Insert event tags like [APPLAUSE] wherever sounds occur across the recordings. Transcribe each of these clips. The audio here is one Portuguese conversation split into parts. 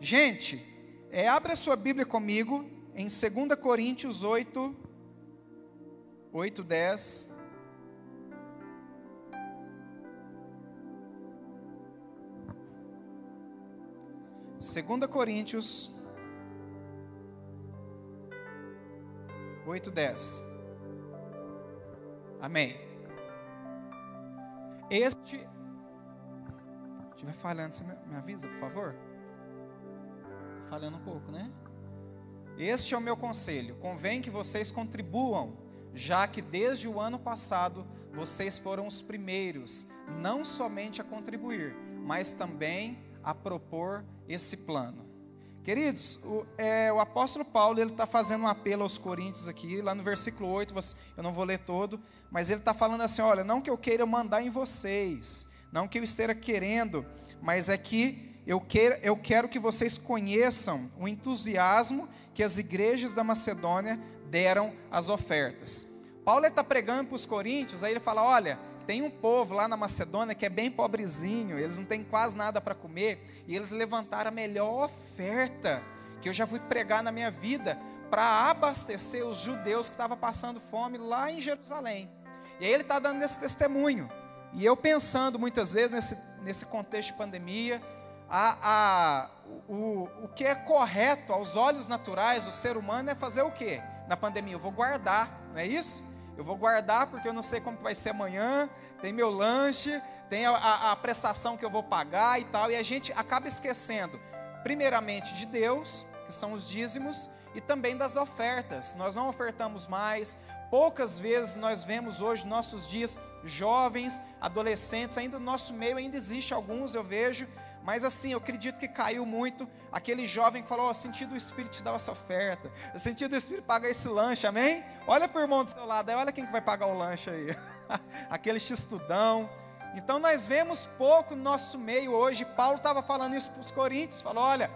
Gente, é, abre a sua Bíblia comigo em 2 Coríntios 8, 8, 10. Segunda Coríntios 8, 10. Amém. Este. Se estiver falhando, você me avisa, por favor? Falhando um pouco, né? Este é o meu conselho. Convém que vocês contribuam, já que desde o ano passado vocês foram os primeiros, não somente a contribuir, mas também a propor esse plano. Queridos, o, é, o apóstolo Paulo ele está fazendo um apelo aos coríntios aqui, lá no versículo 8, você, eu não vou ler todo, mas ele está falando assim: olha, não que eu queira mandar em vocês, não que eu esteja querendo, mas é que eu quero, eu quero que vocês conheçam o entusiasmo que as igrejas da Macedônia deram às ofertas. Paulo está pregando para os coríntios, aí ele fala: olha, tem um povo lá na Macedônia que é bem pobrezinho, eles não têm quase nada para comer, e eles levantaram a melhor oferta que eu já fui pregar na minha vida para abastecer os judeus que estavam passando fome lá em Jerusalém. E aí ele está dando esse testemunho. E eu pensando muitas vezes nesse, nesse contexto de pandemia, a, a, o, o que é correto aos olhos naturais do ser humano é fazer o quê? Na pandemia, eu vou guardar, não é isso? Eu vou guardar porque eu não sei como vai ser amanhã, tem meu lanche, tem a, a, a prestação que eu vou pagar e tal, e a gente acaba esquecendo, primeiramente, de Deus, que são os dízimos, e também das ofertas. Nós não ofertamos mais, poucas vezes nós vemos hoje, nossos dias, jovens, adolescentes, ainda no nosso meio ainda existe alguns, eu vejo, mas assim, eu acredito que caiu muito aquele jovem que falou: oh, senti do Espírito te dar essa oferta, eu senti do Espírito pagar esse lanche, amém? Olha para o irmão do seu lado, aí olha quem que vai pagar o lanche aí. [LAUGHS] aquele xistudão. Então nós vemos pouco no nosso meio hoje. Paulo estava falando isso para os coríntios, falou: olha.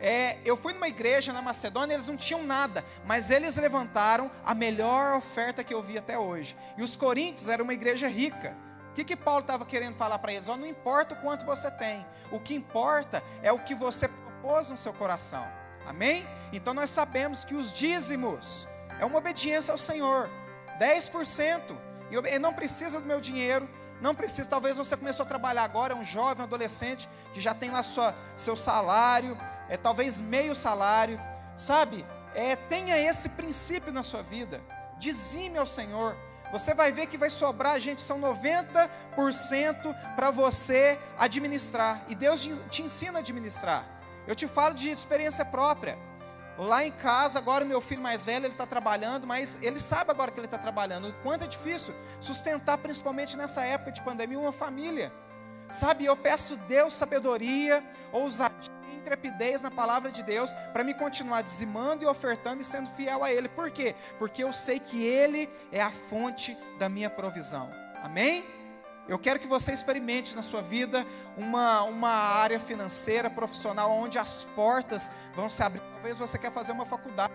É, eu fui numa igreja na Macedônia, eles não tinham nada, mas eles levantaram a melhor oferta que eu vi até hoje. E os coríntios era uma igreja rica que, que Paulo estava querendo falar para eles? Oh, não importa o quanto você tem, o que importa é o que você propôs no seu coração. Amém? Então nós sabemos que os dízimos é uma obediência ao Senhor. 10%. E não precisa do meu dinheiro, não precisa, talvez você começou a trabalhar agora, é um jovem, um adolescente, que já tem lá sua, seu salário, é talvez meio salário, sabe? É, tenha esse princípio na sua vida. Dizime ao Senhor, você vai ver que vai sobrar, gente, são 90% para você administrar. E Deus te ensina a administrar. Eu te falo de experiência própria. Lá em casa, agora o meu filho mais velho, ele está trabalhando, mas ele sabe agora que ele está trabalhando. O quanto é difícil sustentar, principalmente nessa época de pandemia, uma família. Sabe, eu peço Deus sabedoria, ousadia intrepidez na palavra de Deus para me continuar dizimando e ofertando e sendo fiel a Ele. Por quê? Porque eu sei que Ele é a fonte da minha provisão. Amém? Eu quero que você experimente na sua vida uma, uma área financeira, profissional, onde as portas vão se abrir. Talvez você quer fazer uma faculdade,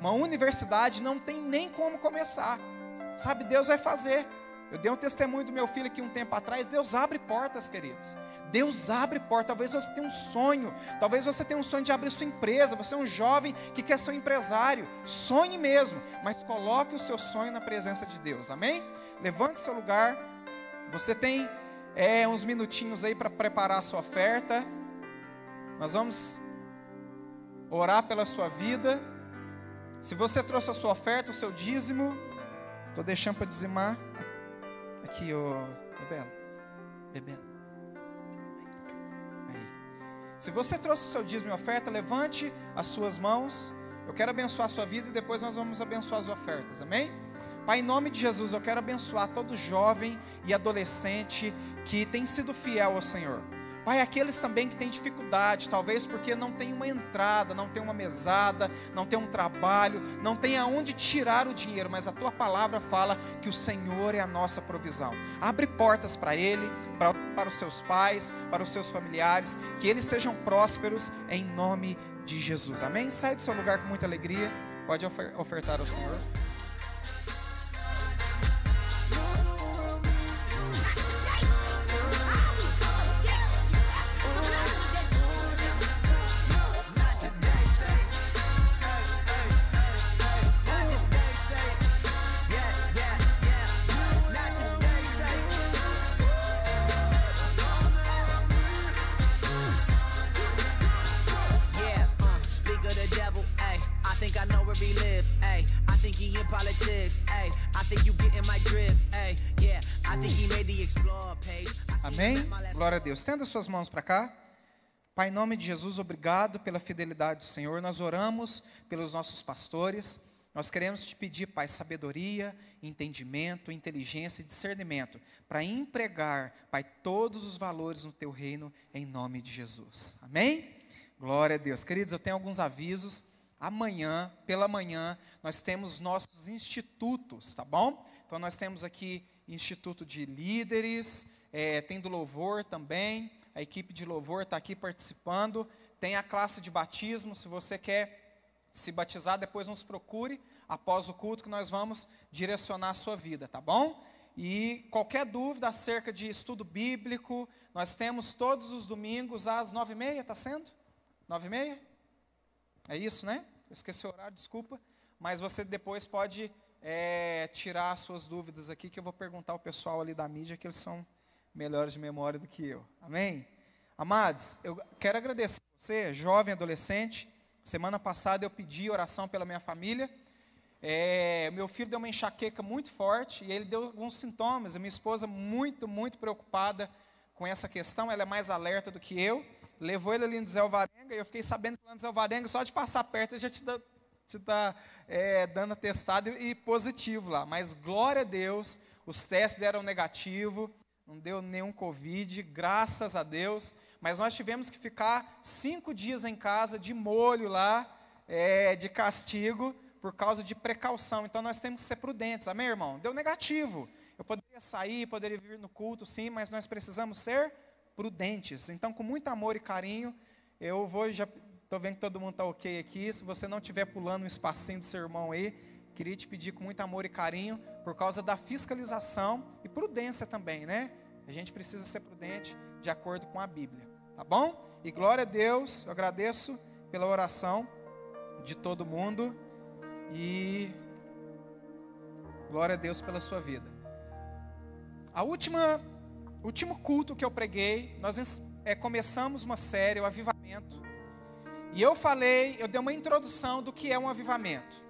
uma universidade, não tem nem como começar. Sabe, Deus vai fazer. Eu dei um testemunho do meu filho aqui um tempo atrás. Deus abre portas, queridos. Deus abre portas. Talvez você tenha um sonho. Talvez você tenha um sonho de abrir sua empresa. Você é um jovem que quer ser um empresário. Sonhe mesmo. Mas coloque o seu sonho na presença de Deus. Amém? Levante seu lugar. Você tem é, uns minutinhos aí para preparar a sua oferta. Nós vamos orar pela sua vida. Se você trouxe a sua oferta, o seu dízimo, estou deixando para dizimar. Aqui, ô. Bebelo. Bebelo. Aí. Se você trouxe o seu dízimo e oferta, levante as suas mãos. Eu quero abençoar a sua vida e depois nós vamos abençoar as ofertas. Amém? Pai, em nome de Jesus, eu quero abençoar todo jovem e adolescente que tem sido fiel ao Senhor. Pai, aqueles também que têm dificuldade, talvez porque não tem uma entrada, não tem uma mesada, não tem um trabalho, não tem aonde tirar o dinheiro, mas a tua palavra fala que o Senhor é a nossa provisão. Abre portas para ele, para, para os seus pais, para os seus familiares, que eles sejam prósperos em nome de Jesus. Amém? Sai do seu lugar com muita alegria. Pode ofertar ao Senhor. Deus. Tenda suas mãos para cá. Pai, em nome de Jesus, obrigado pela fidelidade do Senhor. Nós oramos pelos nossos pastores. Nós queremos te pedir, Pai, sabedoria, entendimento, inteligência e discernimento para empregar, Pai, todos os valores no teu reino em nome de Jesus. Amém? Glória a Deus. Queridos, eu tenho alguns avisos. Amanhã, pela manhã, nós temos nossos institutos, tá bom? Então, nós temos aqui Instituto de Líderes, é, tem do Louvor também, a equipe de Louvor está aqui participando, tem a classe de batismo, se você quer se batizar, depois nos procure após o culto que nós vamos direcionar a sua vida, tá bom? E qualquer dúvida acerca de estudo bíblico, nós temos todos os domingos às nove e meia, está sendo? Nove e meia? É isso, né? Eu esqueci o horário, desculpa. Mas você depois pode é, tirar as suas dúvidas aqui, que eu vou perguntar ao pessoal ali da mídia, que eles são melhores de memória do que eu. Amém? Amados, eu quero agradecer a você, jovem adolescente. Semana passada eu pedi oração pela minha família. É, meu filho deu uma enxaqueca muito forte e ele deu alguns sintomas. Minha esposa, muito, muito preocupada com essa questão, ela é mais alerta do que eu levou ele ali no Zé Alvarenga, e eu fiquei sabendo que lá no Zé Alvarenga, só de passar perto, já te dá é, dando atestado e positivo lá. Mas glória a Deus, os testes eram negativos, não deu nenhum Covid, graças a Deus. Mas nós tivemos que ficar cinco dias em casa, de molho lá, é, de castigo, por causa de precaução. Então nós temos que ser prudentes, amém, irmão? Deu negativo. Eu poderia sair, poderia vir no culto, sim, mas nós precisamos ser prudentes. Então, com muito amor e carinho, eu vou já estou vendo que todo mundo está ok aqui. Se você não estiver pulando um espacinho do seu irmão aí, queria te pedir com muito amor e carinho, por causa da fiscalização e prudência também, né? A gente precisa ser prudente de acordo com a Bíblia, tá bom? E glória a Deus, eu agradeço pela oração de todo mundo e glória a Deus pela sua vida. A última último culto que eu preguei, nós é, começamos uma série, o avivamento. E eu falei, eu dei uma introdução do que é um avivamento.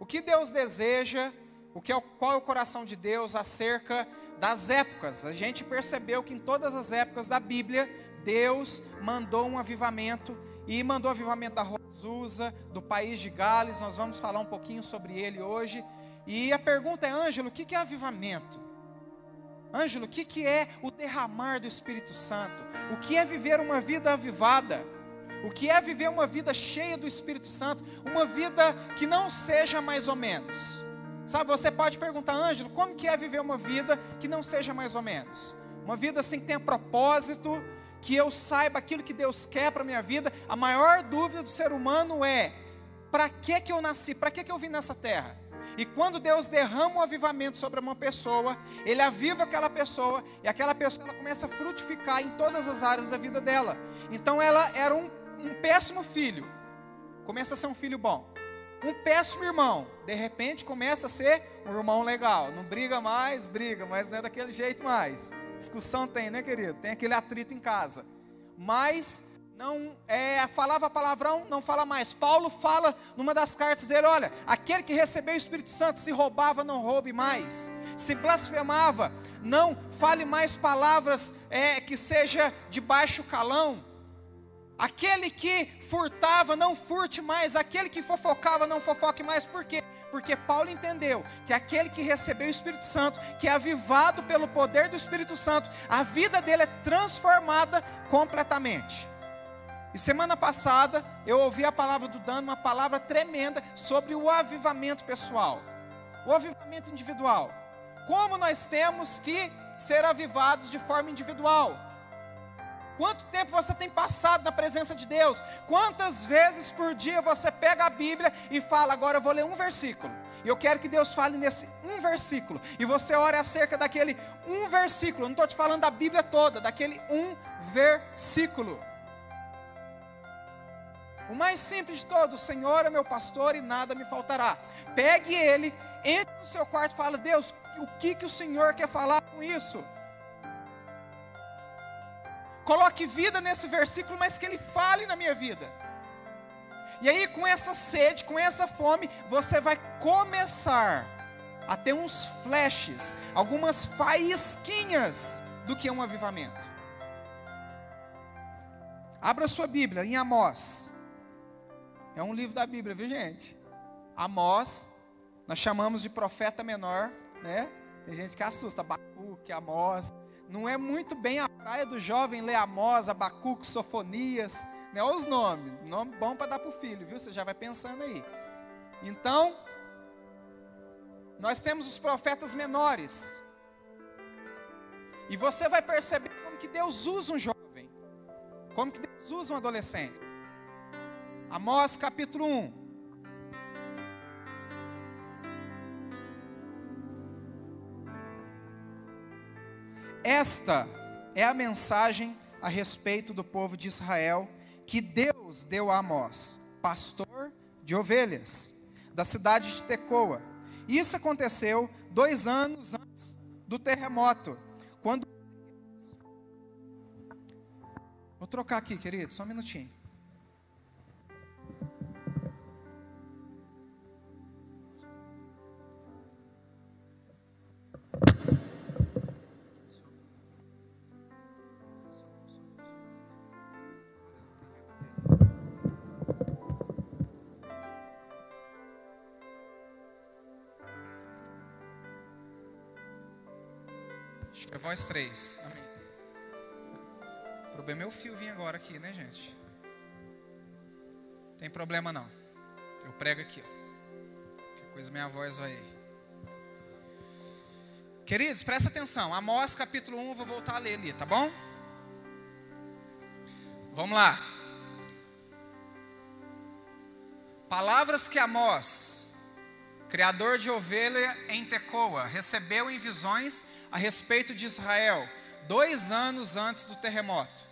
O que Deus deseja, o que é, qual é o coração de Deus acerca das épocas. A gente percebeu que em todas as épocas da Bíblia, Deus mandou um avivamento e mandou o avivamento da Rosusa, do país de Gales. Nós vamos falar um pouquinho sobre ele hoje. E a pergunta é, Ângelo, o que é avivamento? Ângelo, o que, é o derramar do Espírito Santo? O que é viver uma vida avivada? O que é viver uma vida cheia do Espírito Santo? Uma vida que não seja mais ou menos. Sabe, você pode perguntar, Ângelo, como que é viver uma vida que não seja mais ou menos? Uma vida assim que tenha propósito, que eu saiba aquilo que Deus quer para a minha vida. A maior dúvida do ser humano é: para que, que eu nasci? Para que, que eu vim nessa terra? E quando Deus derrama um avivamento sobre uma pessoa, Ele aviva aquela pessoa e aquela pessoa ela começa a frutificar em todas as áreas da vida dela. Então ela era um, um péssimo filho, começa a ser um filho bom. Um péssimo irmão, de repente começa a ser um irmão legal. Não briga mais, briga, mas não é daquele jeito mais. Discussão tem, né, querido? Tem aquele atrito em casa. Mas não é, falava palavrão, não fala mais. Paulo fala numa das cartas dele: olha, aquele que recebeu o Espírito Santo, se roubava, não roube mais. Se blasfemava, não fale mais palavras é, que seja de baixo calão. Aquele que furtava, não furte mais. Aquele que fofocava, não fofoque mais. Por quê? Porque Paulo entendeu que aquele que recebeu o Espírito Santo, que é avivado pelo poder do Espírito Santo, a vida dele é transformada completamente. E semana passada eu ouvi a palavra do Dano, uma palavra tremenda sobre o avivamento pessoal, o avivamento individual. Como nós temos que ser avivados de forma individual. Quanto tempo você tem passado na presença de Deus? Quantas vezes por dia você pega a Bíblia e fala, agora eu vou ler um versículo. E eu quero que Deus fale nesse um versículo. E você ora acerca daquele um versículo. Eu não estou te falando da Bíblia toda, daquele um versículo. O mais simples de todos, o Senhor é meu pastor e nada me faltará. Pegue ele, entre no seu quarto e fala: Deus, o que, que o Senhor quer falar com isso? Coloque vida nesse versículo, mas que ele fale na minha vida. E aí, com essa sede, com essa fome, você vai começar a ter uns flashes, algumas faísquinhas do que é um avivamento. Abra sua Bíblia em Amós. É um livro da Bíblia, viu gente? Amós, nós chamamos de profeta menor, né? Tem gente que assusta, Abacuque, Amós. Não é muito bem a praia do jovem ler Amós, Abacuque, Sofonias. Né? Olha os nomes. Nome bom para dar para o filho, viu? Você já vai pensando aí. Então, nós temos os profetas menores. E você vai perceber como que Deus usa um jovem. Como que Deus usa um adolescente. Amós capítulo 1. Esta é a mensagem a respeito do povo de Israel que Deus deu a Amós, pastor de ovelhas, da cidade de Tecoa. Isso aconteceu dois anos antes do terremoto, quando. Vou trocar aqui, querido, só um minutinho. Acho que é voz 3. Amém. O problema é o fio vir agora aqui, né, gente? Tem problema não. Eu prego aqui, ó. Que coisa minha voz vai. Queridos, presta atenção. Amós capítulo 1, vou voltar a ler ali, tá bom? Vamos lá. Palavras que Amós, criador de ovelha em Tecoa, recebeu em visões a respeito de Israel, dois anos antes do terremoto.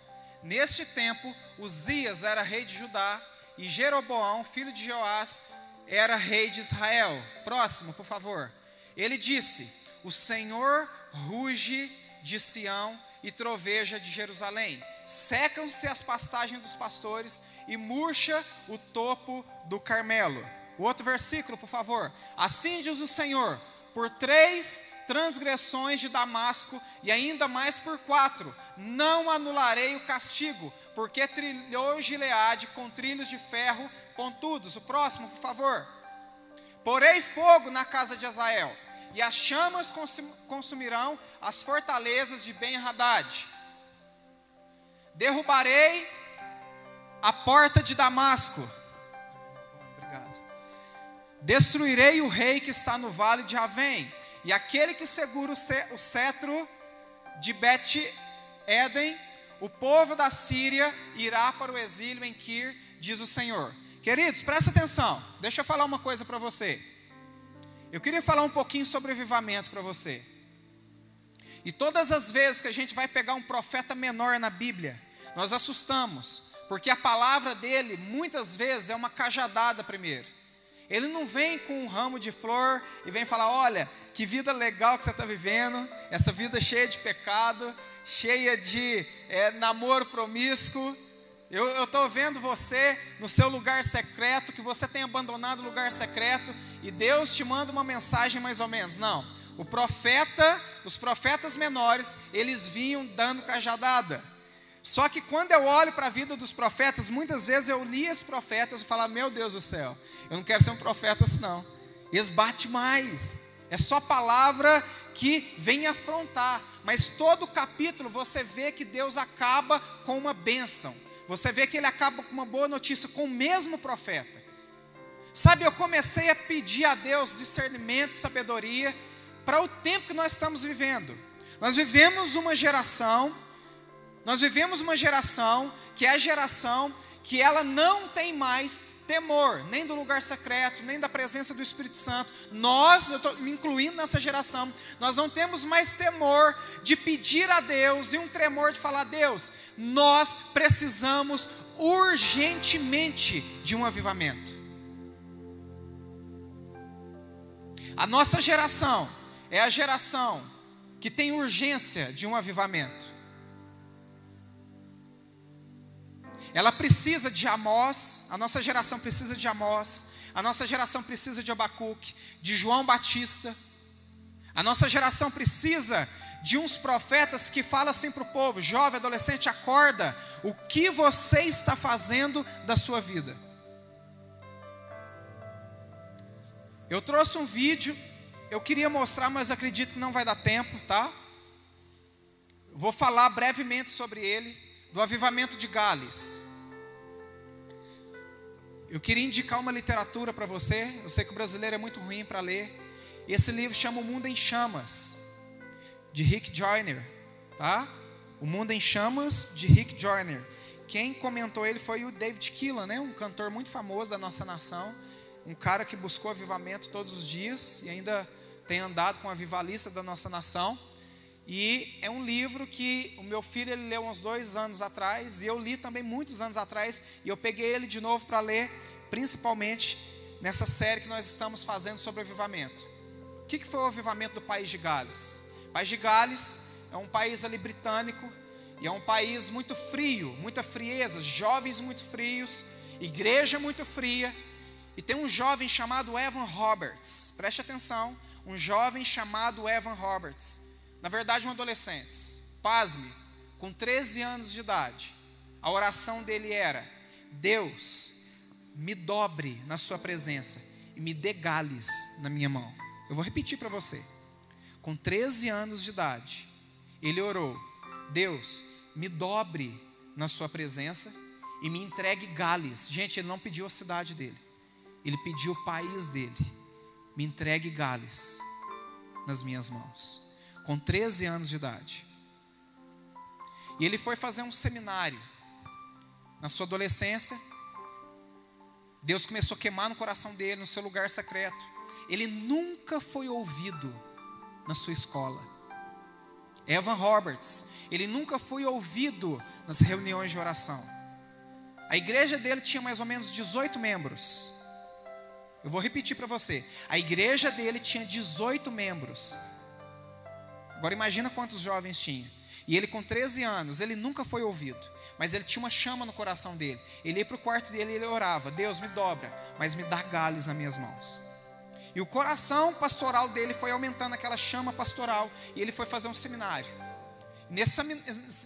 Neste tempo, Uzias era rei de Judá e Jeroboão, filho de Joás, era rei de Israel. Próximo, por favor. Ele disse: O Senhor ruge de Sião e troveja de Jerusalém. Secam-se as passagens dos pastores e murcha o topo do Carmelo. O outro versículo, por favor. Assim diz o Senhor: por três transgressões de Damasco e ainda mais por quatro. Não anularei o castigo, porque trilhou Gileade com trilhos de ferro pontudos. O próximo, por favor. Porei fogo na casa de Azael, e as chamas consumirão as fortalezas de Ben-Hadad. Derrubarei a porta de Damasco. Obrigado. Destruirei o rei que está no vale de Avém e aquele que segura o cetro de Bet-Eden, o povo da Síria irá para o exílio em Kir, diz o Senhor. Queridos, presta atenção. Deixa eu falar uma coisa para você. Eu queria falar um pouquinho sobre avivamento para você. E todas as vezes que a gente vai pegar um profeta menor na Bíblia, nós assustamos, porque a palavra dele muitas vezes é uma cajadada primeiro. Ele não vem com um ramo de flor e vem falar: olha, que vida legal que você está vivendo, essa vida cheia de pecado, cheia de é, namoro promíscuo. Eu estou vendo você no seu lugar secreto, que você tem abandonado o lugar secreto, e Deus te manda uma mensagem mais ou menos. Não, o profeta, os profetas menores, eles vinham dando cajadada. Só que quando eu olho para a vida dos profetas, muitas vezes eu li os profetas e falo, meu Deus do céu, eu não quero ser um profeta assim não. Eles batem mais. É só palavra que vem afrontar. Mas todo capítulo você vê que Deus acaba com uma bênção. Você vê que ele acaba com uma boa notícia com o mesmo profeta. Sabe, eu comecei a pedir a Deus discernimento, sabedoria para o tempo que nós estamos vivendo. Nós vivemos uma geração nós vivemos uma geração que é a geração que ela não tem mais temor, nem do lugar secreto, nem da presença do Espírito Santo. Nós, eu estou me incluindo nessa geração, nós não temos mais temor de pedir a Deus e um tremor de falar: Deus, nós precisamos urgentemente de um avivamento. A nossa geração é a geração que tem urgência de um avivamento. Ela precisa de Amós, a nossa geração precisa de Amós, a nossa geração precisa de Abacuque, de João Batista. A nossa geração precisa de uns profetas que falam assim para o povo: jovem, adolescente, acorda, o que você está fazendo da sua vida? Eu trouxe um vídeo, eu queria mostrar, mas acredito que não vai dar tempo, tá? Vou falar brevemente sobre ele, do avivamento de Gales. Eu queria indicar uma literatura para você, eu sei que o brasileiro é muito ruim para ler. Esse livro chama O Mundo em Chamas, de Rick Joyner, tá? O Mundo em Chamas, de Rick Joyner. Quem comentou ele foi o David Keelan, né? um cantor muito famoso da nossa nação um cara que buscou avivamento todos os dias e ainda tem andado com a avivalista da nossa nação. E é um livro que o meu filho ele leu uns dois anos atrás, e eu li também muitos anos atrás, e eu peguei ele de novo para ler, principalmente nessa série que nós estamos fazendo sobre avivamento. O que, que foi o avivamento do país de Gales? O país de Gales é um país ali britânico, e é um país muito frio, muita frieza, jovens muito frios, igreja muito fria, e tem um jovem chamado Evan Roberts, preste atenção, um jovem chamado Evan Roberts, na verdade um adolescente, pasme, com 13 anos de idade, a oração dele era: Deus, me dobre na sua presença e me dê gales na minha mão. Eu vou repetir para você. Com 13 anos de idade, ele orou: Deus, me dobre na sua presença e me entregue gales. Gente, ele não pediu a cidade dele ele pediu o país dele: me entregue Gales nas minhas mãos, com 13 anos de idade. E ele foi fazer um seminário. Na sua adolescência, Deus começou a queimar no coração dele, no seu lugar secreto. Ele nunca foi ouvido na sua escola. Evan Roberts, ele nunca foi ouvido nas reuniões de oração. A igreja dele tinha mais ou menos 18 membros. Eu vou repetir para você. A igreja dele tinha 18 membros. Agora imagina quantos jovens tinha. E ele com 13 anos, ele nunca foi ouvido, mas ele tinha uma chama no coração dele. Ele ia para o quarto dele e ele orava: Deus me dobra, mas me dá galhos nas minhas mãos. E o coração pastoral dele foi aumentando aquela chama pastoral, e ele foi fazer um seminário. Nesse,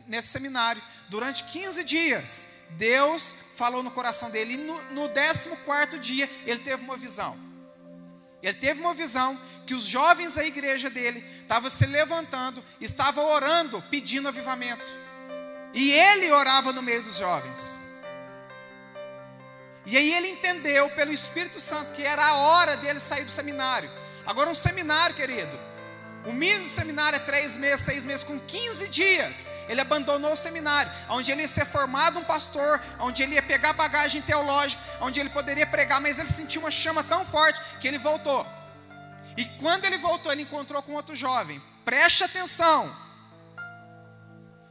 nesse seminário, durante 15 dias, Deus falou no coração dele. E no, no 14 dia, ele teve uma visão. Ele teve uma visão que os jovens da igreja dele estavam se levantando, estavam orando, pedindo avivamento. E ele orava no meio dos jovens. E aí ele entendeu pelo Espírito Santo que era a hora dele sair do seminário. Agora, um seminário, querido, o mínimo seminário é três meses, seis meses, com 15 dias. Ele abandonou o seminário, onde ele ia ser formado um pastor, onde ele ia pegar bagagem teológica, onde ele poderia pregar, mas ele sentiu uma chama tão forte que ele voltou. E quando ele voltou, ele encontrou com outro jovem. Preste atenção.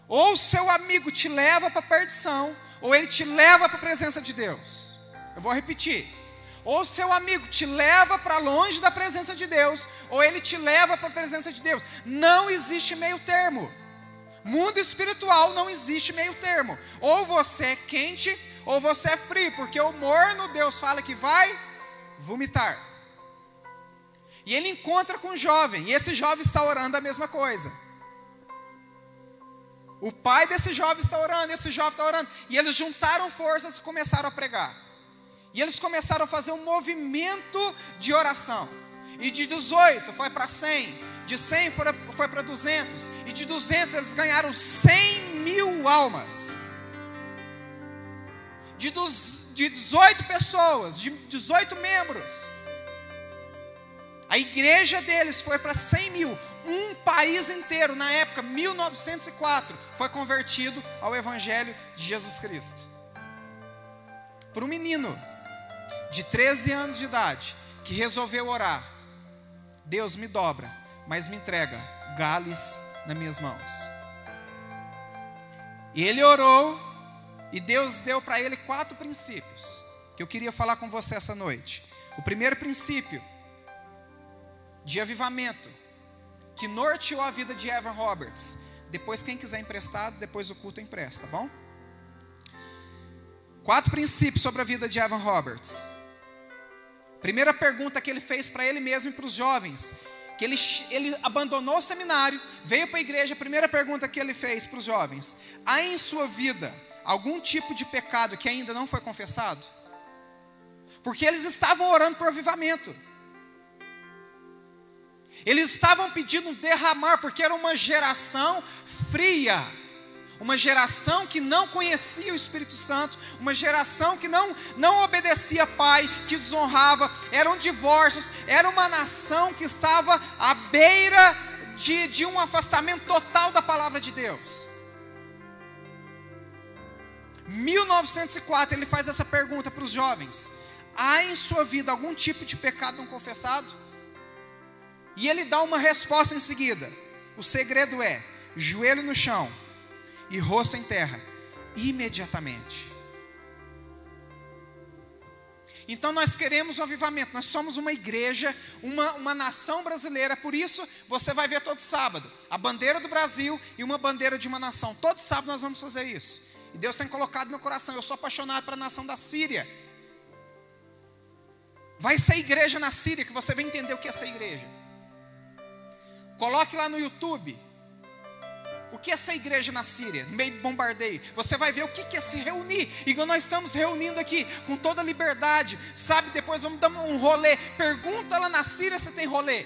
Ou seu amigo te leva para a perdição, ou ele te leva para a presença de Deus. Eu vou repetir ou seu amigo te leva para longe da presença de Deus, ou ele te leva para a presença de Deus. Não existe meio termo. Mundo espiritual não existe meio termo. Ou você é quente, ou você é frio, porque o morno Deus fala que vai vomitar. E ele encontra com um jovem, e esse jovem está orando a mesma coisa. O pai desse jovem está orando, esse jovem está orando, e eles juntaram forças e começaram a pregar. E eles começaram a fazer um movimento de oração. E de 18 foi para 100, de 100 foi para 200, e de 200 eles ganharam 100 mil almas. De, dos, de 18 pessoas, de 18 membros. A igreja deles foi para 100 mil. Um país inteiro, na época, 1904, foi convertido ao Evangelho de Jesus Cristo. Para um menino de 13 anos de idade que resolveu orar: Deus me dobra, mas me entrega gales nas minhas mãos. E ele orou e Deus deu para ele quatro princípios que eu queria falar com você essa noite. O primeiro princípio de avivamento que norteou a vida de Evan Roberts. Depois, quem quiser emprestado, depois o culto empresta, tá bom? Quatro princípios sobre a vida de Evan Roberts. Primeira pergunta que ele fez para ele mesmo e para os jovens, que ele, ele abandonou o seminário, veio para a igreja, primeira pergunta que ele fez para os jovens: há em sua vida algum tipo de pecado que ainda não foi confessado? Porque eles estavam orando por avivamento. Eles estavam pedindo derramar, porque era uma geração fria, uma geração que não conhecia o Espírito Santo, uma geração que não, não obedecia pai, que desonrava, eram divórcios, era uma nação que estava à beira de, de um afastamento total da palavra de Deus. 1904 ele faz essa pergunta para os jovens: há em sua vida algum tipo de pecado não confessado? E ele dá uma resposta em seguida. O segredo é: joelho no chão e rosto em terra, imediatamente. Então nós queremos um avivamento, nós somos uma igreja, uma, uma nação brasileira, por isso você vai ver todo sábado a bandeira do Brasil e uma bandeira de uma nação. Todo sábado nós vamos fazer isso. E Deus tem colocado no meu coração, eu sou apaixonado pela nação da Síria. Vai ser igreja na Síria, que você vai entender o que é ser igreja. Coloque lá no YouTube. O que é essa igreja na Síria, meio de bombardeio? Você vai ver o que é se reunir. Igual nós estamos reunindo aqui, com toda liberdade. Sabe, depois vamos dar um rolê. Pergunta lá na Síria se tem rolê.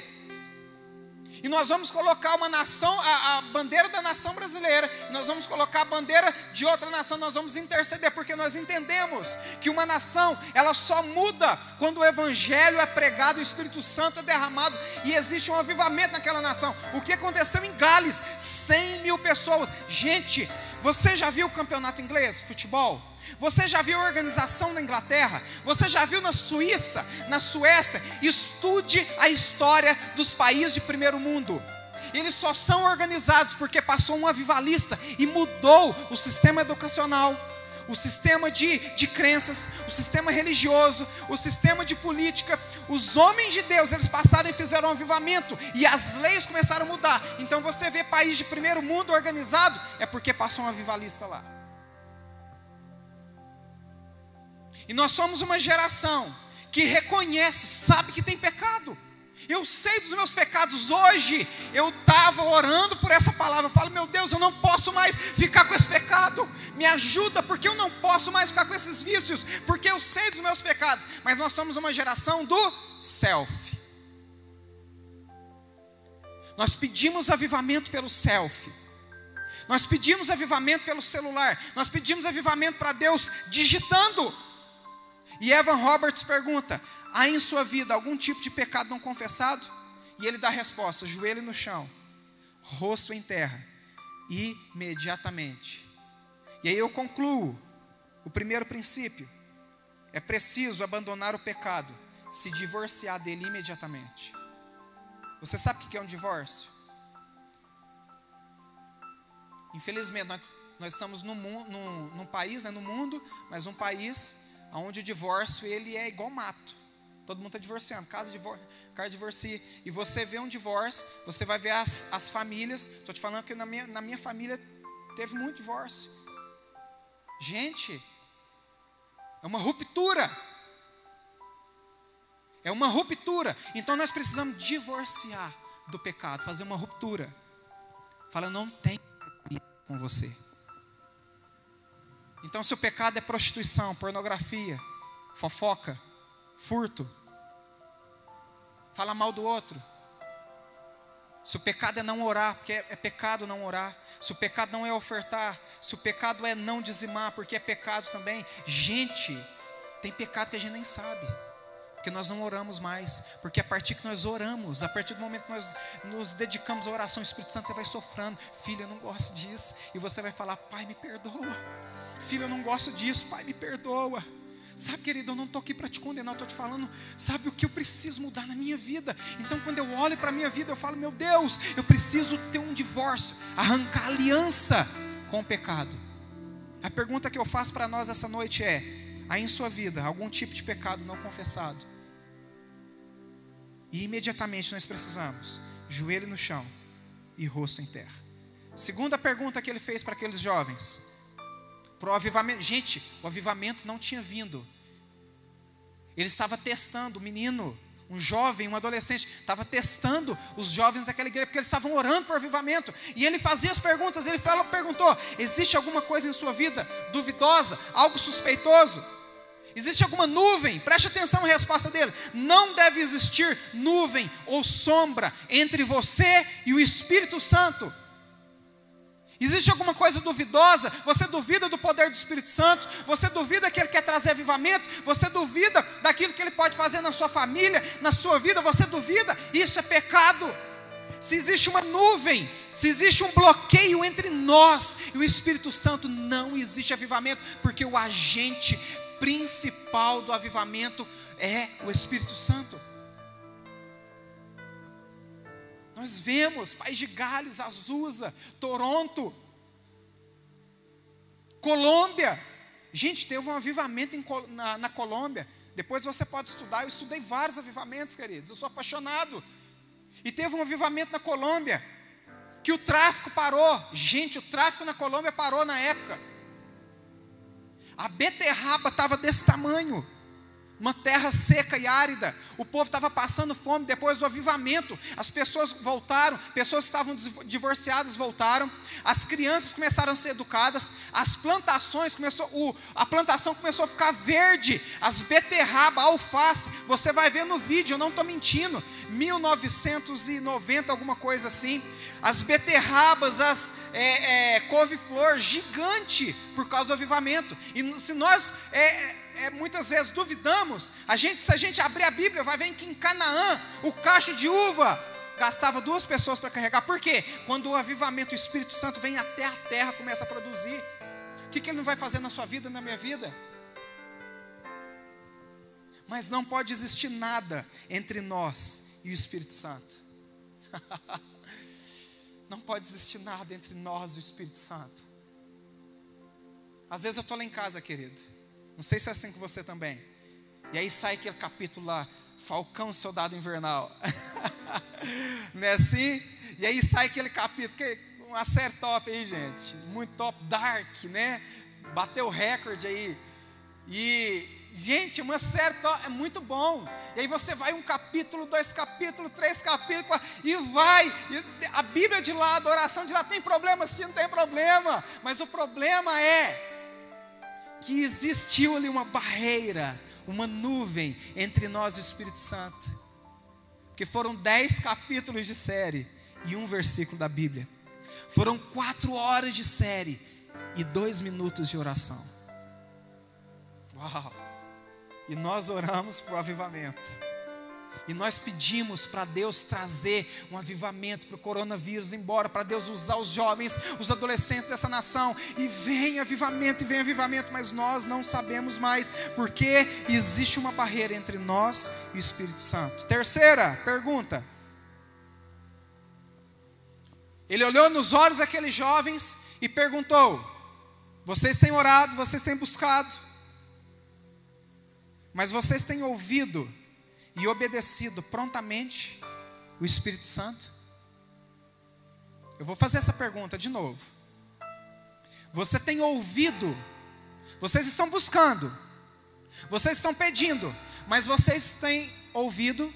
E nós vamos colocar uma nação, a, a, bandeira da nação brasileira, nós vamos colocar a bandeira de outra nação, nós vamos interceder, porque nós entendemos que uma nação, ela só muda quando o Evangelho é pregado, o Espírito Santo é derramado e existe um avivamento naquela nação. O que aconteceu em Gales? 100 mil pessoas. Gente, você já viu o campeonato inglês, futebol? Você já viu a organização na Inglaterra? Você já viu na Suíça, na Suécia? Estude a história dos países de primeiro mundo. Eles só são organizados porque passou um avivalista e mudou o sistema educacional, o sistema de, de crenças, o sistema religioso, o sistema de política. Os homens de Deus, eles passaram e fizeram um avivamento, e as leis começaram a mudar. Então você vê país de primeiro mundo organizado, é porque passou um avivalista lá. E nós somos uma geração que reconhece, sabe que tem pecado. Eu sei dos meus pecados. Hoje eu estava orando por essa palavra. Eu falo, meu Deus, eu não posso mais ficar com esse pecado. Me ajuda, porque eu não posso mais ficar com esses vícios. Porque eu sei dos meus pecados. Mas nós somos uma geração do self. Nós pedimos avivamento pelo self. Nós pedimos avivamento pelo celular. Nós pedimos avivamento para Deus digitando. E Evan Roberts pergunta: há em sua vida algum tipo de pecado não confessado? E ele dá a resposta: joelho no chão, rosto em terra, imediatamente. E aí eu concluo: o primeiro princípio é preciso abandonar o pecado, se divorciar dele imediatamente. Você sabe o que é um divórcio? Infelizmente, nós, nós estamos num, num, num país, né, no mundo, mas um país onde o divórcio ele é igual mato. Todo mundo está divorciando, casa, divor, casa divorcia. E você vê um divórcio, você vai ver as, as famílias. Estou te falando que na minha, na minha família teve muito divórcio. Gente, é uma ruptura. É uma ruptura. Então nós precisamos divorciar do pecado, fazer uma ruptura. Fala, não tem com você. Então, se o pecado é prostituição, pornografia, fofoca, furto, fala mal do outro. Se o pecado é não orar, porque é, é pecado não orar. Se o pecado não é ofertar, se o pecado é não dizimar, porque é pecado também. Gente, tem pecado que a gente nem sabe porque nós não oramos mais, porque a partir que nós oramos, a partir do momento que nós nos dedicamos à oração, o Espírito Santo vai sofrendo, filha, eu não gosto disso, e você vai falar, pai, me perdoa, filha, eu não gosto disso, pai, me perdoa. Sabe, querido, eu não estou aqui para te condenar, estou te falando, sabe o que eu preciso mudar na minha vida. Então, quando eu olho para a minha vida, eu falo, meu Deus, eu preciso ter um divórcio, arrancar aliança com o pecado. A pergunta que eu faço para nós essa noite é: há em sua vida algum tipo de pecado não confessado? E imediatamente nós precisamos, joelho no chão e rosto em terra. Segunda pergunta que ele fez para aqueles jovens: para o avivamento. Gente, o avivamento não tinha vindo. Ele estava testando, o menino, um jovem, um adolescente, estava testando os jovens daquela igreja, porque eles estavam orando por avivamento. E ele fazia as perguntas, ele falou, perguntou: existe alguma coisa em sua vida duvidosa, algo suspeitoso? Existe alguma nuvem? Preste atenção na resposta dele. Não deve existir nuvem ou sombra entre você e o Espírito Santo. Existe alguma coisa duvidosa? Você duvida do poder do Espírito Santo? Você duvida que ele quer trazer avivamento? Você duvida daquilo que ele pode fazer na sua família, na sua vida? Você duvida? Isso é pecado. Se existe uma nuvem, se existe um bloqueio entre nós e o Espírito Santo, não existe avivamento, porque o agente principal do avivamento é o Espírito Santo. Nós vemos País de Gales, Azusa, Toronto, Colômbia. Gente, teve um avivamento em, na, na Colômbia. Depois você pode estudar. Eu estudei vários avivamentos, queridos. Eu sou apaixonado. E teve um avivamento na Colômbia. Que o tráfico parou. Gente, o tráfico na Colômbia parou na época. A beterraba estava desse tamanho uma terra seca e árida. O povo estava passando fome depois do avivamento. As pessoas voltaram, pessoas que estavam divorciadas voltaram. As crianças começaram a ser educadas. As plantações começou, o, a plantação começou a ficar verde. As beterraba, alface. Você vai ver no vídeo, eu não estou mentindo. 1990, alguma coisa assim. As beterrabas, as é, é, couve-flor gigante por causa do avivamento. E se nós é, é, muitas vezes duvidamos, a gente, se a gente abrir a Bíblia, vai ver que em Canaã, o cacho de uva gastava duas pessoas para carregar. Por quê? Quando o avivamento, o Espírito Santo vem até a terra, começa a produzir. O que, que ele não vai fazer na sua vida, na minha vida? Mas não pode existir nada entre nós e o Espírito Santo. [LAUGHS] não pode existir nada entre nós e o Espírito Santo. Às vezes eu estou lá em casa, querido. Não sei se é assim com você também. E aí sai aquele capítulo lá, Falcão Soldado Invernal. [LAUGHS] Não é assim? E aí sai aquele capítulo, que uma série top aí, gente. Muito top, Dark, né? Bateu o recorde aí. E, gente, uma série top, é muito bom. E aí você vai um capítulo, dois capítulos, três capítulos, e vai. E a Bíblia de lá, a oração de lá, tem problema? Sim, não tem problema. Mas o problema é que existiu ali uma barreira, uma nuvem entre nós e o Espírito Santo. Porque foram dez capítulos de série e um versículo da Bíblia. Foram quatro horas de série e dois minutos de oração. Uau! E nós oramos por avivamento. E nós pedimos para Deus trazer um avivamento para o coronavírus embora, para Deus usar os jovens, os adolescentes dessa nação. E vem avivamento, e vem avivamento, mas nós não sabemos mais, porque existe uma barreira entre nós e o Espírito Santo. Terceira pergunta. Ele olhou nos olhos daqueles jovens e perguntou: Vocês têm orado, vocês têm buscado, mas vocês têm ouvido e obedecido prontamente o Espírito Santo? Eu vou fazer essa pergunta de novo. Você tem ouvido, vocês estão buscando, vocês estão pedindo, mas vocês têm ouvido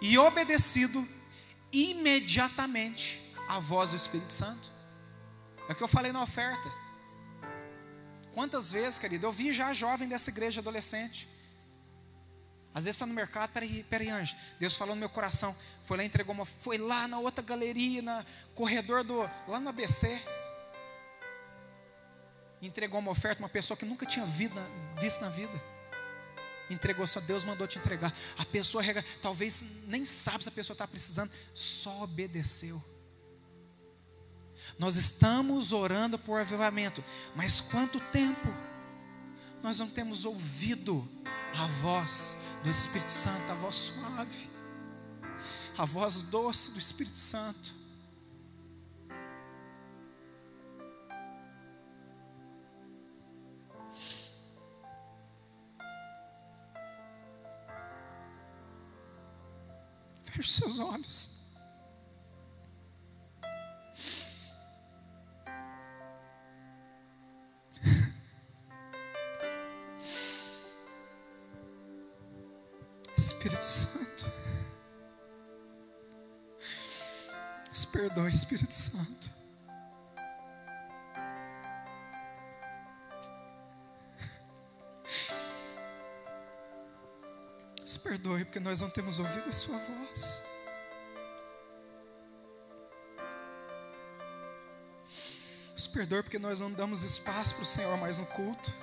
e obedecido imediatamente a voz do Espírito Santo? É o que eu falei na oferta. Quantas vezes, querido, eu vi já jovem dessa igreja adolescente às vezes está no mercado, peraí, peraí, anjo. Deus falou no meu coração. Foi lá, entregou uma. Foi lá na outra galeria, na corredor do. Lá no ABC. Entregou uma oferta, uma pessoa que nunca tinha visto na vida. Entregou, só Deus mandou te entregar. A pessoa, talvez nem sabe se a pessoa está precisando, só obedeceu. Nós estamos orando por avivamento, mas quanto tempo nós não temos ouvido a voz do Espírito Santo, a voz suave, a voz doce do Espírito Santo. Feche seus olhos. Perdoe, Espírito Santo. Nos perdoe, porque nós não temos ouvido a Sua voz. Nos perdoe, porque nós não damos espaço para o Senhor mais no culto.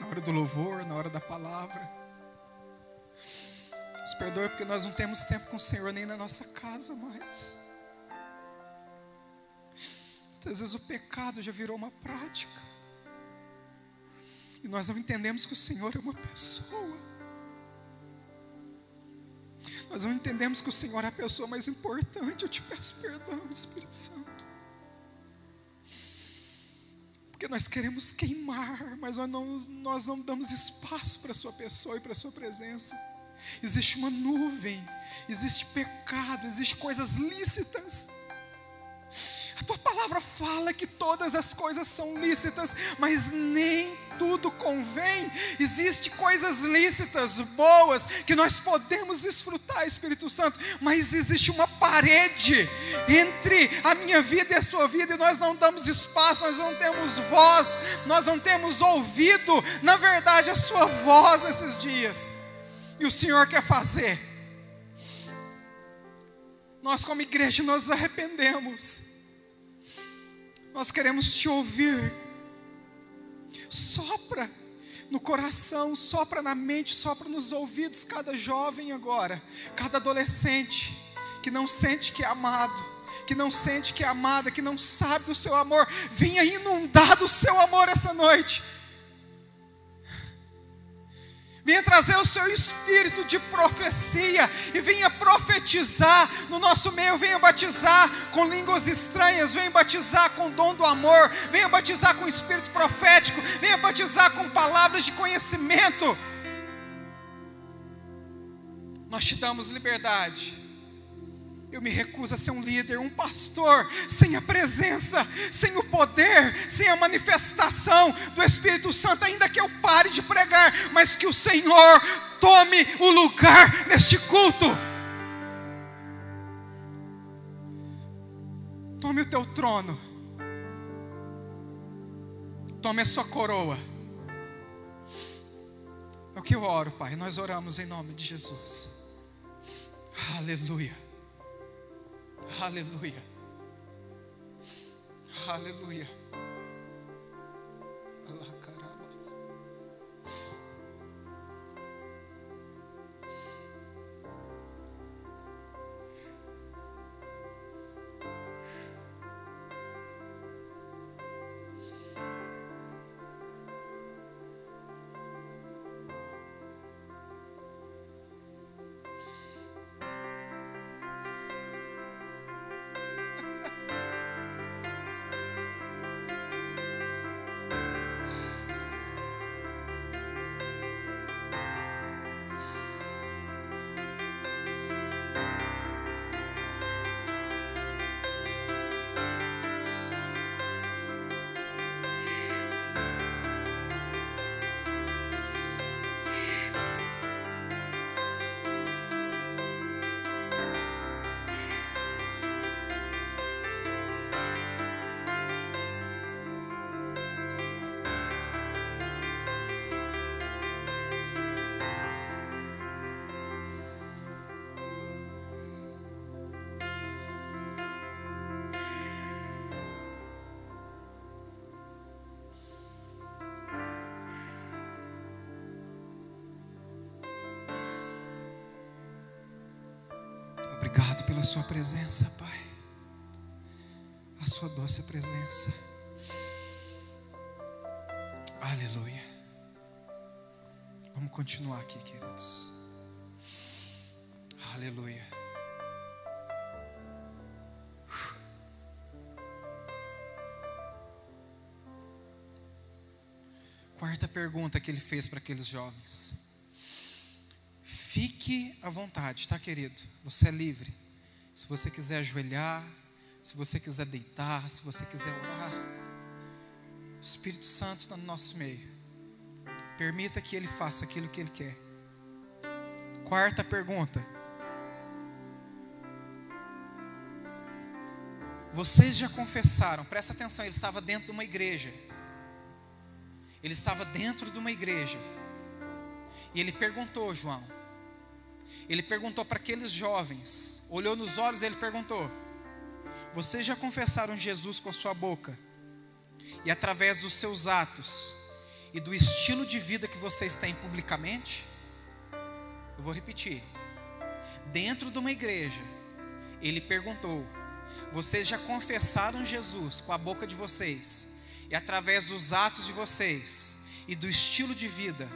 Na hora do louvor, na hora da palavra. Nos perdoe, porque nós não temos tempo com o Senhor nem na nossa casa mais. Muitas vezes o pecado já virou uma prática. E nós não entendemos que o Senhor é uma pessoa. Nós não entendemos que o Senhor é a pessoa mais importante. Eu te peço perdão, Espírito Santo. Porque nós queremos queimar, mas nós não, nós não damos espaço para a Sua pessoa e para a Sua presença. Existe uma nuvem, existe pecado, existe coisas lícitas a tua palavra fala que todas as coisas são lícitas, mas nem tudo convém. Existem coisas lícitas, boas, que nós podemos desfrutar, Espírito Santo, mas existe uma parede entre a minha vida e a sua vida, e nós não damos espaço, nós não temos voz, nós não temos ouvido, na verdade, a sua voz nesses dias. E o Senhor quer fazer. Nós, como igreja, nos arrependemos nós queremos te ouvir. Sopra no coração, sopra na mente, sopra nos ouvidos cada jovem agora, cada adolescente que não sente que é amado, que não sente que é amada, que não sabe do seu amor, vinha inundar do seu amor essa noite. Venha trazer o seu espírito de profecia e venha profetizar no nosso meio. Venha batizar com línguas estranhas, venha batizar com dom do amor, venha batizar com espírito profético, venha batizar com palavras de conhecimento. Nós te damos liberdade eu me recuso a ser um líder, um pastor, sem a presença, sem o poder, sem a manifestação do Espírito Santo, ainda que eu pare de pregar, mas que o Senhor tome o lugar neste culto. Tome o teu trono, tome a sua coroa. É o que eu oro, Pai. Nós oramos em nome de Jesus. Aleluia. Aleluia. Aleluia. Obrigado pela Sua presença, Pai. A Sua doce presença. Aleluia. Vamos continuar aqui, queridos. Aleluia. Quarta pergunta que ele fez para aqueles jovens. Fique à vontade, tá, querido? Você é livre. Se você quiser ajoelhar, se você quiser deitar, se você quiser orar. O Espírito Santo está no nosso meio. Permita que ele faça aquilo que ele quer. Quarta pergunta. Vocês já confessaram, presta atenção, ele estava dentro de uma igreja. Ele estava dentro de uma igreja. E ele perguntou, João. Ele perguntou para aqueles jovens, olhou nos olhos e ele perguntou: Vocês já confessaram Jesus com a sua boca? E através dos seus atos e do estilo de vida que vocês têm publicamente? Eu vou repetir. Dentro de uma igreja, ele perguntou: vocês já confessaram Jesus com a boca de vocês, e através dos atos de vocês e do estilo de vida,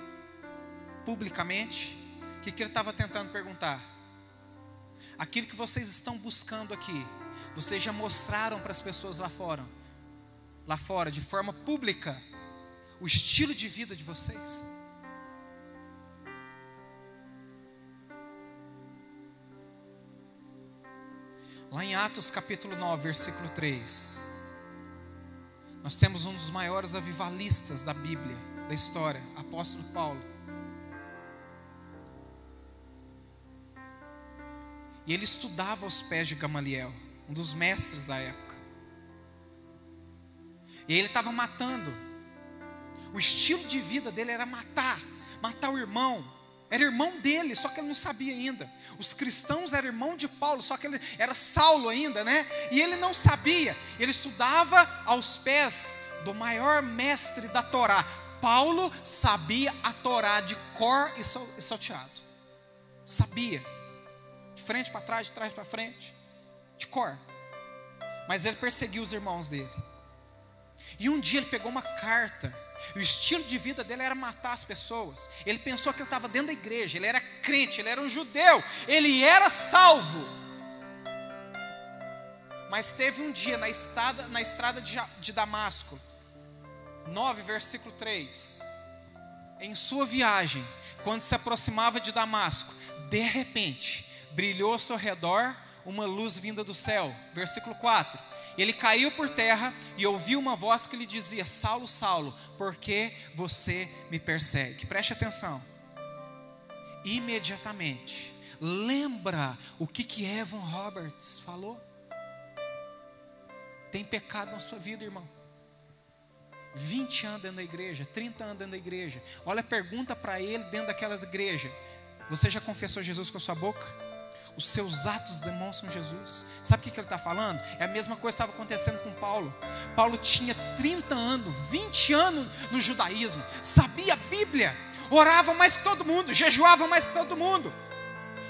publicamente? Que, que ele estava tentando perguntar? Aquilo que vocês estão buscando aqui, vocês já mostraram para as pessoas lá fora, lá fora, de forma pública, o estilo de vida de vocês? Lá em Atos capítulo 9, versículo 3, nós temos um dos maiores avivalistas da Bíblia, da história, apóstolo Paulo. E ele estudava aos pés de Gamaliel, um dos mestres da época. E ele estava matando. O estilo de vida dele era matar, matar o irmão, era irmão dele, só que ele não sabia ainda. Os cristãos eram irmão de Paulo, só que ele era Saulo ainda, né? E ele não sabia. Ele estudava aos pés do maior mestre da Torá. Paulo sabia a Torá de cor e salteado. Sabia. De frente para trás, de trás para frente. De cor. Mas ele perseguiu os irmãos dele. E um dia ele pegou uma carta o estilo de vida dele era matar as pessoas. Ele pensou que ele estava dentro da igreja, ele era crente, ele era um judeu, ele era salvo. Mas teve um dia na estrada, na estrada de, de Damasco, 9, versículo 3. Em sua viagem, quando se aproximava de Damasco, de repente, brilhou ao seu redor uma luz vinda do céu. Versículo 4 ele caiu por terra e ouviu uma voz que lhe dizia: Saulo, Saulo, por que você me persegue? Preste atenção. Imediatamente, lembra o que, que Evan Roberts falou? Tem pecado na sua vida, irmão. 20 anos dentro da igreja, 30 anos dentro da igreja. Olha, pergunta para ele dentro daquelas igrejas: Você já confessou Jesus com a sua boca? Os seus atos demonstram Jesus. Sabe o que ele está falando? É a mesma coisa que estava acontecendo com Paulo. Paulo tinha 30 anos, 20 anos no judaísmo, sabia a Bíblia, orava mais que todo mundo, jejuava mais que todo mundo.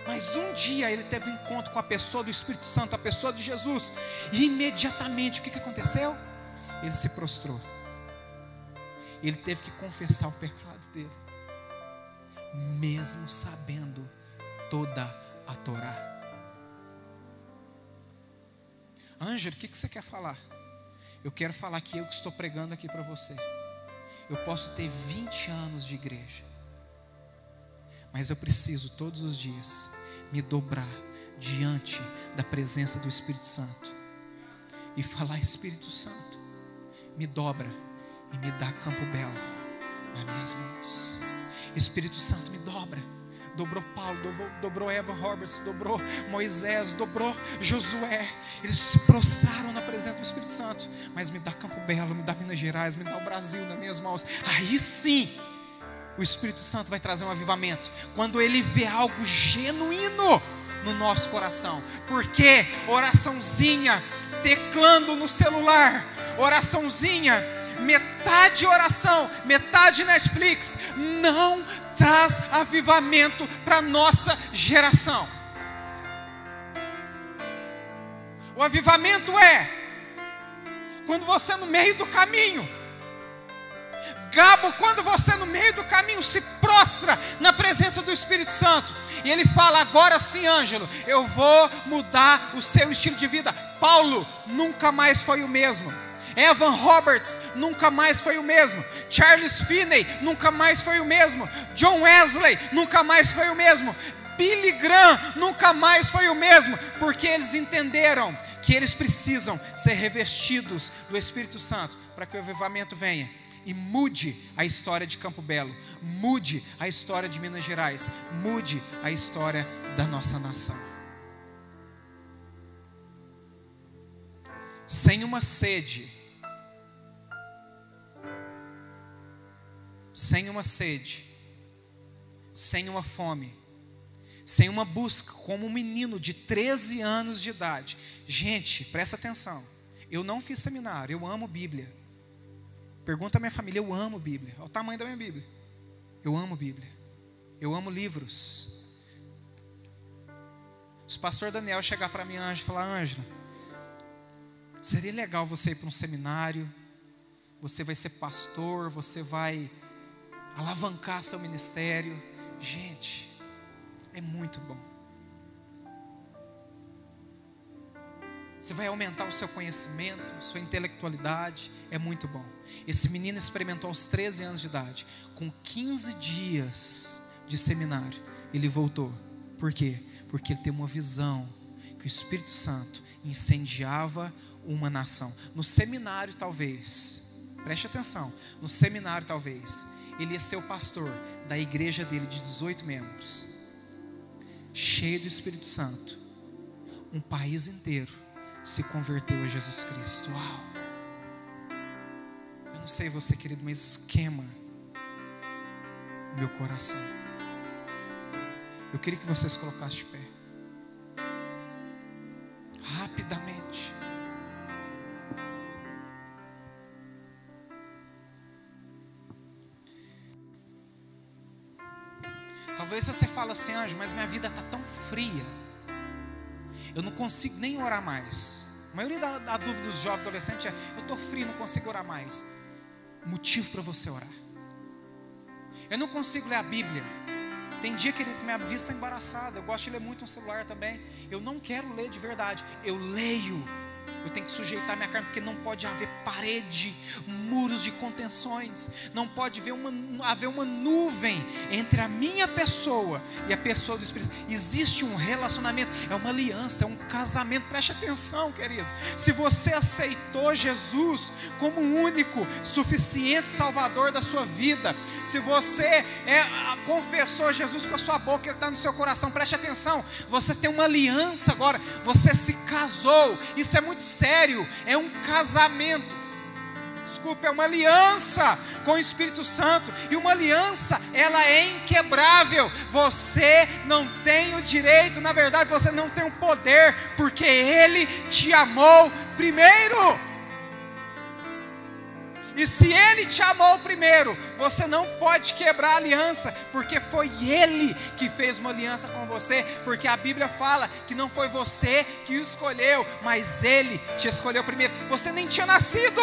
Mas um dia ele teve um encontro com a pessoa do Espírito Santo, a pessoa de Jesus, e imediatamente o que, que aconteceu? Ele se prostrou. Ele teve que confessar o pecado dele, mesmo sabendo toda a a Torá. Ângelo, o que você quer falar? Eu quero falar que eu que estou pregando aqui para você. Eu posso ter 20 anos de igreja, mas eu preciso todos os dias me dobrar diante da presença do Espírito Santo e falar: Espírito Santo, me dobra e me dá campo belo nas minhas mãos. Espírito Santo, me dobra dobrou Paulo, dobrou, dobrou Eva Roberts, dobrou Moisés, dobrou Josué. Eles se prostraram na presença do Espírito Santo. Mas me dá Campo Belo, me dá Minas Gerais, me dá o Brasil nas minhas mãos. Aí sim, o Espírito Santo vai trazer um avivamento. Quando ele vê algo genuíno no nosso coração. Porque oraçãozinha, teclando no celular, oraçãozinha, metade oração, metade Netflix, não traz avivamento para a nossa geração. O avivamento é quando você no meio do caminho, Gabo, quando você no meio do caminho se prostra na presença do Espírito Santo, e ele fala: agora sim, Ângelo, eu vou mudar o seu estilo de vida. Paulo nunca mais foi o mesmo. Evan Roberts nunca mais foi o mesmo. Charles Finney nunca mais foi o mesmo. John Wesley nunca mais foi o mesmo. Billy Graham nunca mais foi o mesmo, porque eles entenderam que eles precisam ser revestidos do Espírito Santo para que o avivamento venha. e mude a história de Campo Belo, mude a história de Minas Gerais, mude a história da nossa nação. Sem uma sede, sem uma sede, sem uma fome, sem uma busca, como um menino de 13 anos de idade. Gente, presta atenção. Eu não fiz seminário, eu amo Bíblia. Pergunta à minha família, eu amo Bíblia. Olha o tamanho da minha Bíblia. Eu amo Bíblia. Eu amo livros. Se o pastor Daniel chegar para mim, Ângela, e falar, Ângela, seria legal você ir para um seminário, você vai ser pastor, você vai alavancar seu ministério. Gente, é muito bom. Você vai aumentar o seu conhecimento, sua intelectualidade, é muito bom. Esse menino experimentou aos 13 anos de idade, com 15 dias de seminário, ele voltou. Por quê? Porque ele tem uma visão que o Espírito Santo incendiava uma nação. No seminário, talvez, preste atenção, no seminário, talvez, ele ia ser o pastor da igreja dele de 18 membros, cheio do Espírito Santo, um país inteiro se converteu a Jesus Cristo. Uau! Eu não sei você, querido, mas queima meu coração. Eu queria que vocês colocassem de pé. Rapidamente. Talvez você fale assim, anjo, mas minha vida está tão fria eu não consigo nem orar mais. A maioria da, da dúvida dos jovens adolescentes é: eu estou frio, não consigo orar mais. Motivo para você orar. Eu não consigo ler a Bíblia. Tem dia, que minha vista está embaraçada. Eu gosto de ler muito no celular também. Eu não quero ler de verdade. Eu leio eu tenho que sujeitar minha carne, porque não pode haver parede, muros de contenções, não pode haver uma, haver uma nuvem entre a minha pessoa e a pessoa do Espírito. Existe um relacionamento, é uma aliança, é um casamento. Preste atenção, querido. Se você aceitou Jesus como o único, suficiente Salvador da sua vida, se você é, confessou Jesus com a sua boca, Ele está no seu coração, preste atenção. Você tem uma aliança agora, você se casou, isso é muito sério, é um casamento. Desculpa, é uma aliança com o Espírito Santo, e uma aliança, ela é inquebrável. Você não tem o direito, na verdade, você não tem o poder, porque Ele te amou primeiro. E se ele te amou primeiro, você não pode quebrar a aliança, porque foi ele que fez uma aliança com você, porque a Bíblia fala que não foi você que o escolheu, mas ele te escolheu primeiro. Você nem tinha nascido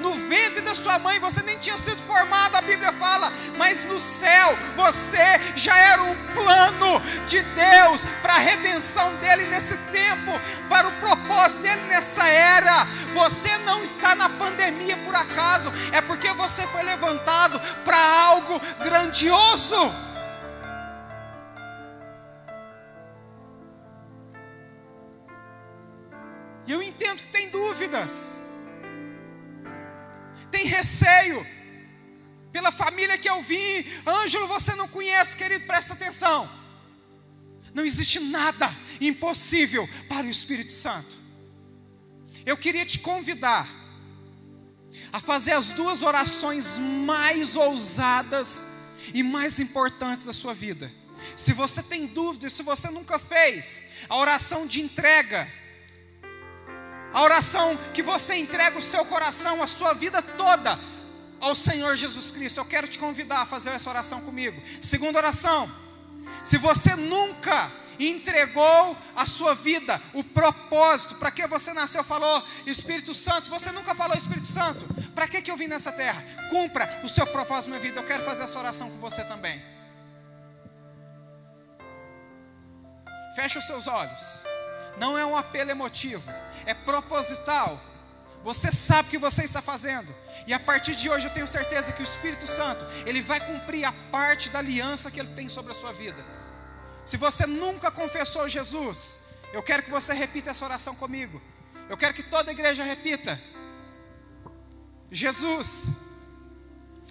no ventre da sua mãe você nem tinha sido formado, a Bíblia fala, mas no céu você já era um plano de Deus para a redenção dele nesse tempo, para o propósito dele nessa era. Você não está na pandemia por acaso, é porque você foi levantado para algo grandioso. E eu entendo que tem dúvidas tem receio pela família que eu vim. Ângelo, você não conhece, querido, presta atenção. Não existe nada impossível para o Espírito Santo. Eu queria te convidar a fazer as duas orações mais ousadas e mais importantes da sua vida. Se você tem dúvidas, se você nunca fez a oração de entrega, a oração que você entrega o seu coração, a sua vida toda ao Senhor Jesus Cristo. Eu quero te convidar a fazer essa oração comigo. Segunda oração. Se você nunca entregou a sua vida, o propósito, para que você nasceu, falou Espírito Santo, você nunca falou Espírito Santo, para que, que eu vim nessa terra? Cumpra o seu propósito minha vida. Eu quero fazer essa oração com você também. Feche os seus olhos não é um apelo emotivo, é proposital. Você sabe o que você está fazendo. E a partir de hoje eu tenho certeza que o Espírito Santo, ele vai cumprir a parte da aliança que ele tem sobre a sua vida. Se você nunca confessou Jesus, eu quero que você repita essa oração comigo. Eu quero que toda a igreja repita. Jesus,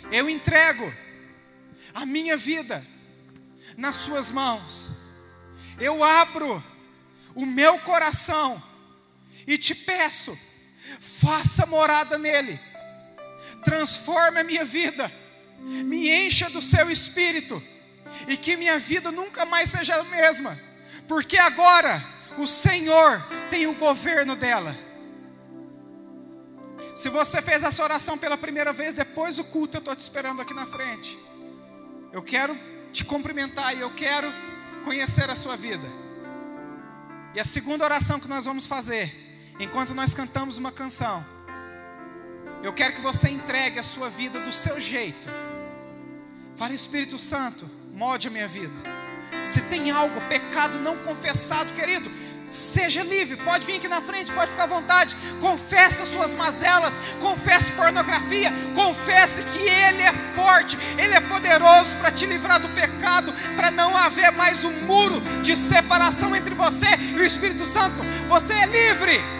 Eu entrego a minha vida nas Suas mãos. Eu abro o meu coração e te peço, faça morada nele, transforme a minha vida, me encha do Seu Espírito e que minha vida nunca mais seja a mesma, porque agora o Senhor tem o governo dela. Se você fez essa oração pela primeira vez, depois do culto, eu estou te esperando aqui na frente. Eu quero te cumprimentar e eu quero conhecer a sua vida. E a segunda oração que nós vamos fazer, enquanto nós cantamos uma canção, eu quero que você entregue a sua vida do seu jeito. Fale, Espírito Santo, molde a minha vida. Se tem algo, pecado não confessado, querido, Seja livre, pode vir aqui na frente, pode ficar à vontade. Confesse as suas mazelas, confesse pornografia, confesse que Ele é forte, Ele é poderoso para te livrar do pecado, para não haver mais um muro de separação entre você e o Espírito Santo. Você é livre.